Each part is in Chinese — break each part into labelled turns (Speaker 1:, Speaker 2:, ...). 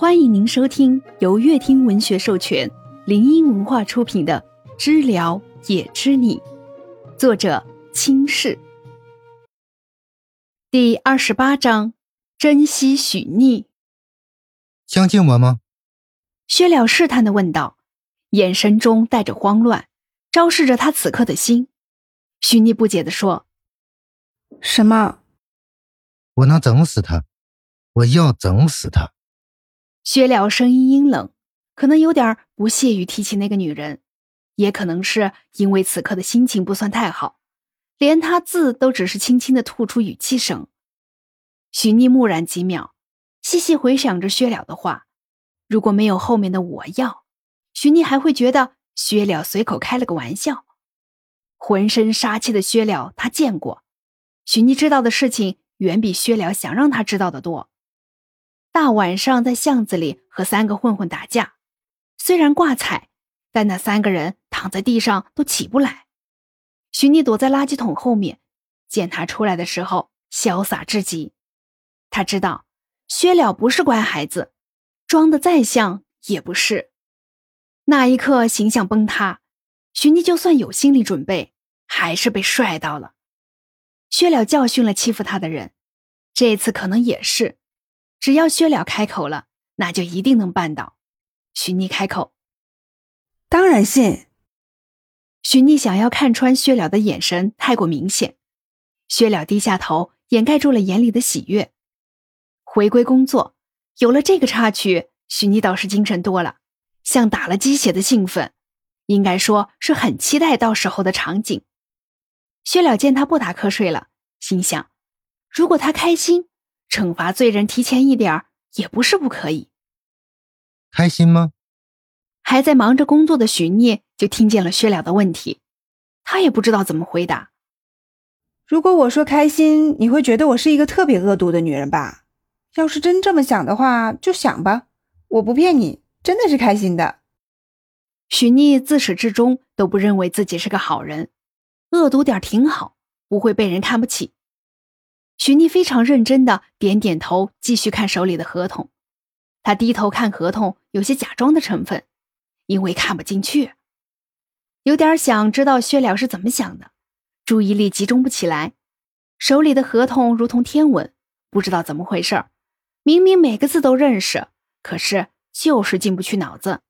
Speaker 1: 欢迎您收听由乐听文学授权、林音文化出品的《知了也知你》，作者清世。第二十八章：珍惜许逆。
Speaker 2: 相信我吗？
Speaker 1: 薛了试探的问道，眼神中带着慌乱，昭示着他此刻的心。许逆不解的说：“
Speaker 3: 什么？
Speaker 2: 我能整死他，我要整死他。”
Speaker 1: 薛了声音阴冷，可能有点不屑于提起那个女人，也可能是因为此刻的心情不算太好，连他字都只是轻轻的吐出语气声。许逆木然几秒，细细回想着薛了的话，如果没有后面的“我要”，许逆还会觉得薛了随口开了个玩笑。浑身杀气的薛了，他见过，许逆知道的事情远比薛了想让他知道的多。大晚上在巷子里和三个混混打架，虽然挂彩，但那三个人躺在地上都起不来。许逆躲在垃圾桶后面，见他出来的时候潇洒至极。他知道薛了不是乖孩子，装的再像也不是。那一刻形象崩塌，许逆就算有心理准备，还是被帅到了。薛了教训了欺负他的人，这次可能也是。只要薛了开口了，那就一定能办到。许逆开口，
Speaker 3: 当然信。
Speaker 1: 许逆想要看穿薛了的眼神太过明显，薛了低下头，掩盖住了眼里的喜悦。回归工作，有了这个插曲，许逆倒是精神多了，像打了鸡血的兴奋，应该说是很期待到时候的场景。薛了见他不打瞌睡了，心想：如果他开心。惩罚罪人提前一点也不是不可以。
Speaker 2: 开心吗？
Speaker 1: 还在忙着工作的许聂就听见了薛了的问题，他也不知道怎么回答。
Speaker 3: 如果我说开心，你会觉得我是一个特别恶毒的女人吧？要是真这么想的话，就想吧，我不骗你，真的是开心的。
Speaker 1: 许聂自始至终都不认为自己是个好人，恶毒点挺好，不会被人看不起。许妮非常认真的点点头，继续看手里的合同。他低头看合同，有些假装的成分，因为看不进去，有点想知道薛了是怎么想的，注意力集中不起来。手里的合同如同天文，不知道怎么回事明明每个字都认识，可是就是进不去脑子。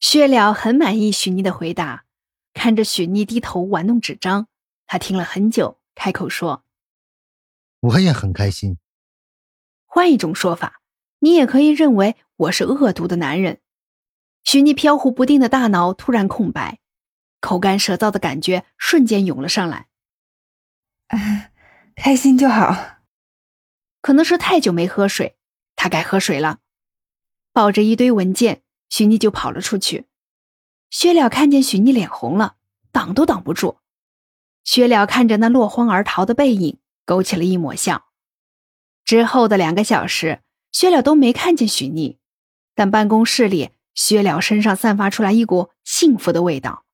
Speaker 1: 薛了很满意许妮的回答，看着许妮低头玩弄纸张，他听了很久，开口说。
Speaker 2: 我也很开心。
Speaker 1: 换一种说法，你也可以认为我是恶毒的男人。许逆飘忽不定的大脑突然空白，口干舌燥的感觉瞬间涌了上来。
Speaker 3: 开心就好。
Speaker 1: 可能是太久没喝水，他该喝水了。抱着一堆文件，许逆就跑了出去。薛了看见许逆脸红了，挡都挡不住。薛了看着那落荒而逃的背影。勾起了一抹笑。之后的两个小时，薛了都没看见许逆，但办公室里，薛了身上散发出来一股幸福的味道。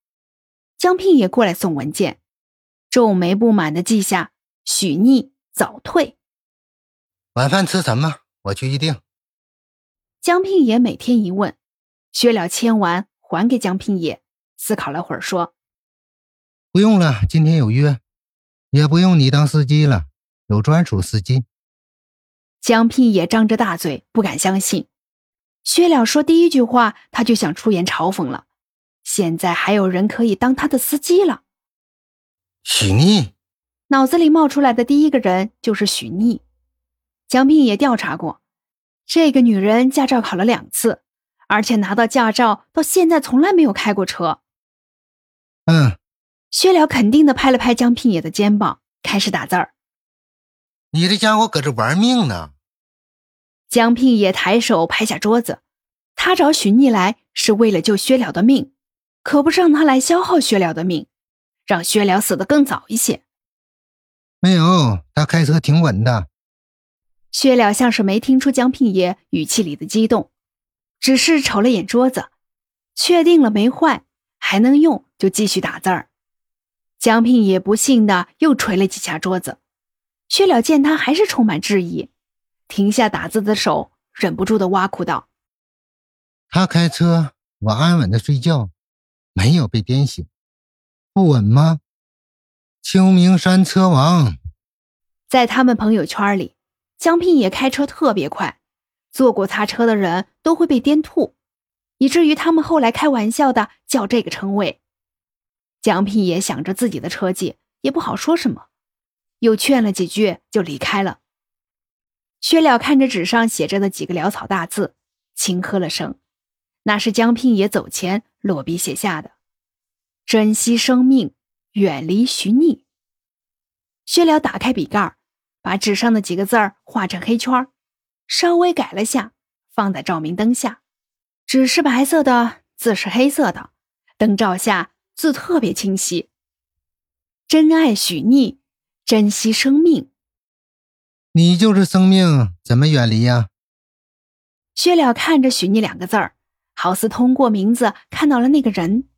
Speaker 1: 江聘也过来送文件，皱眉不满的记下：许逆早退。
Speaker 2: 晚饭吃什么？我去预定。
Speaker 1: 江聘也每天一问，薛了签完还给江聘也，思考了会儿说：“
Speaker 2: 不用了，今天有约。”也不用你当司机了，有专属司机。
Speaker 1: 江聘也张着大嘴，不敢相信。薛了说第一句话，他就想出言嘲讽了。现在还有人可以当他的司机了。
Speaker 2: 许逆，
Speaker 1: 脑子里冒出来的第一个人就是许逆。江聘也调查过，这个女人驾照考了两次，而且拿到驾照到现在从来没有开过车。
Speaker 2: 嗯。
Speaker 1: 薛了肯定的拍了拍江聘野的肩膀，开始打字儿。
Speaker 2: 你这家伙搁这玩命呢！
Speaker 1: 江聘野抬手拍下桌子，他找许逆来是为了救薛了的命，可不是让他来消耗薛了的命，让薛了死的更早一些。
Speaker 2: 没有，他开车挺稳的。
Speaker 1: 薛了像是没听出江聘野语气里的激动，只是瞅了眼桌子，确定了没坏，还能用，就继续打字儿。江聘也不幸的又捶了几下桌子，薛了见他还是充满质疑，停下打字的手，忍不住的挖苦道：“
Speaker 2: 他开车，我安稳的睡觉，没有被颠醒，不稳吗？秋名山车王，
Speaker 1: 在他们朋友圈里，江聘也开车特别快，坐过他车的人都会被颠吐，以至于他们后来开玩笑的叫这个称谓。江聘也想着自己的车技，也不好说什么，又劝了几句就离开了。薛了看着纸上写着的几个潦草大字，轻呵了声，那是江聘也走前落笔写下的：“珍惜生命。”远离徐逆。薛了打开笔盖，把纸上的几个字儿画成黑圈，稍微改了下，放在照明灯下。纸是白色的，字是黑色的，灯照下字特别清晰。真爱许逆，珍惜生命。
Speaker 2: 你就是生命，怎么远离呀？
Speaker 1: 薛了看着“许逆”两个字儿，好似通过名字看到了那个人。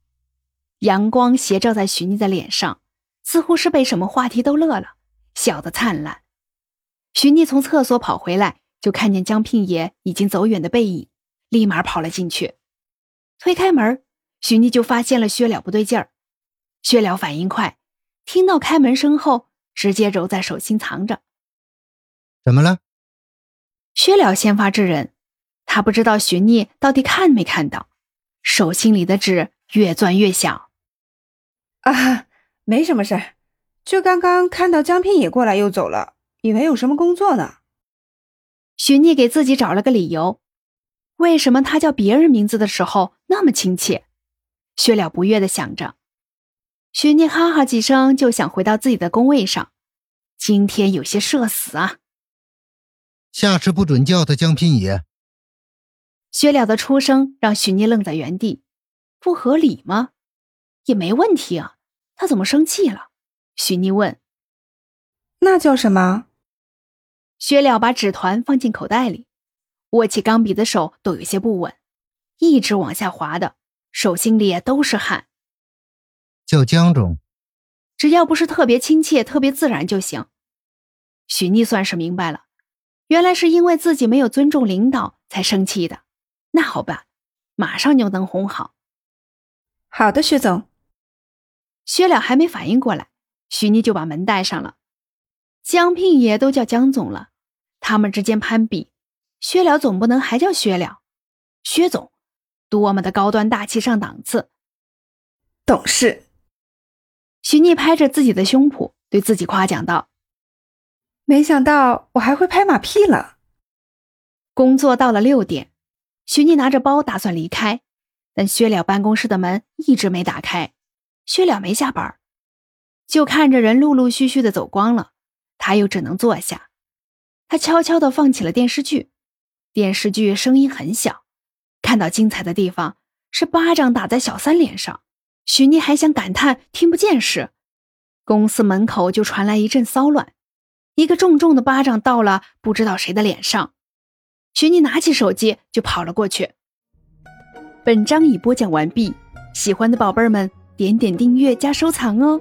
Speaker 1: 阳光斜照在许逆的脸上，似乎是被什么话题逗乐了，笑得灿烂。许逆从厕所跑回来，就看见江聘爷已经走远的背影，立马跑了进去，推开门，许妮就发现了薛了不对劲儿。薛了反应快，听到开门声后，直接揉在手心藏着。
Speaker 2: 怎么了？
Speaker 1: 薛了先发制人，他不知道许妮到底看没看到，手心里的纸越攥越小。
Speaker 3: 啊，没什么事儿，就刚刚看到江聘也过来又走了，以为有什么工作呢。
Speaker 1: 许逆给自己找了个理由，为什么他叫别人名字的时候那么亲切？薛了不悦的想着。许逆哈哈几声，就想回到自己的工位上。今天有些社死啊！
Speaker 2: 下次不准叫他江聘爷。
Speaker 1: 薛了的出声让许逆愣在原地，不合理吗？也没问题啊，他怎么生气了？许妮问。
Speaker 3: 那叫什么？
Speaker 1: 薛了把纸团放进口袋里，握起钢笔的手都有些不稳，一直往下滑的，手心里都是汗。
Speaker 2: 叫江总，
Speaker 1: 只要不是特别亲切、特别自然就行。许妮算是明白了，原来是因为自己没有尊重领导才生气的。那好办，马上就能哄好。
Speaker 3: 好的，薛总。
Speaker 1: 薛了还没反应过来，许妮就把门带上了。江聘也都叫江总了，他们之间攀比，薛了总不能还叫薛了，薛总，多么的高端大气上档次。
Speaker 3: 懂事。
Speaker 1: 徐妮拍着自己的胸脯，对自己夸奖道：“
Speaker 3: 没想到我还会拍马屁了。”
Speaker 1: 工作到了六点，徐妮拿着包打算离开，但薛了办公室的门一直没打开。薛了没下班，就看着人陆陆续续的走光了，他又只能坐下。他悄悄的放起了电视剧，电视剧声音很小，看到精彩的地方是巴掌打在小三脸上。许妮还想感叹听不见时，公司门口就传来一阵骚乱，一个重重的巴掌到了不知道谁的脸上。许妮拿起手机就跑了过去。本章已播讲完毕，喜欢的宝贝们。点点订阅加收藏哦。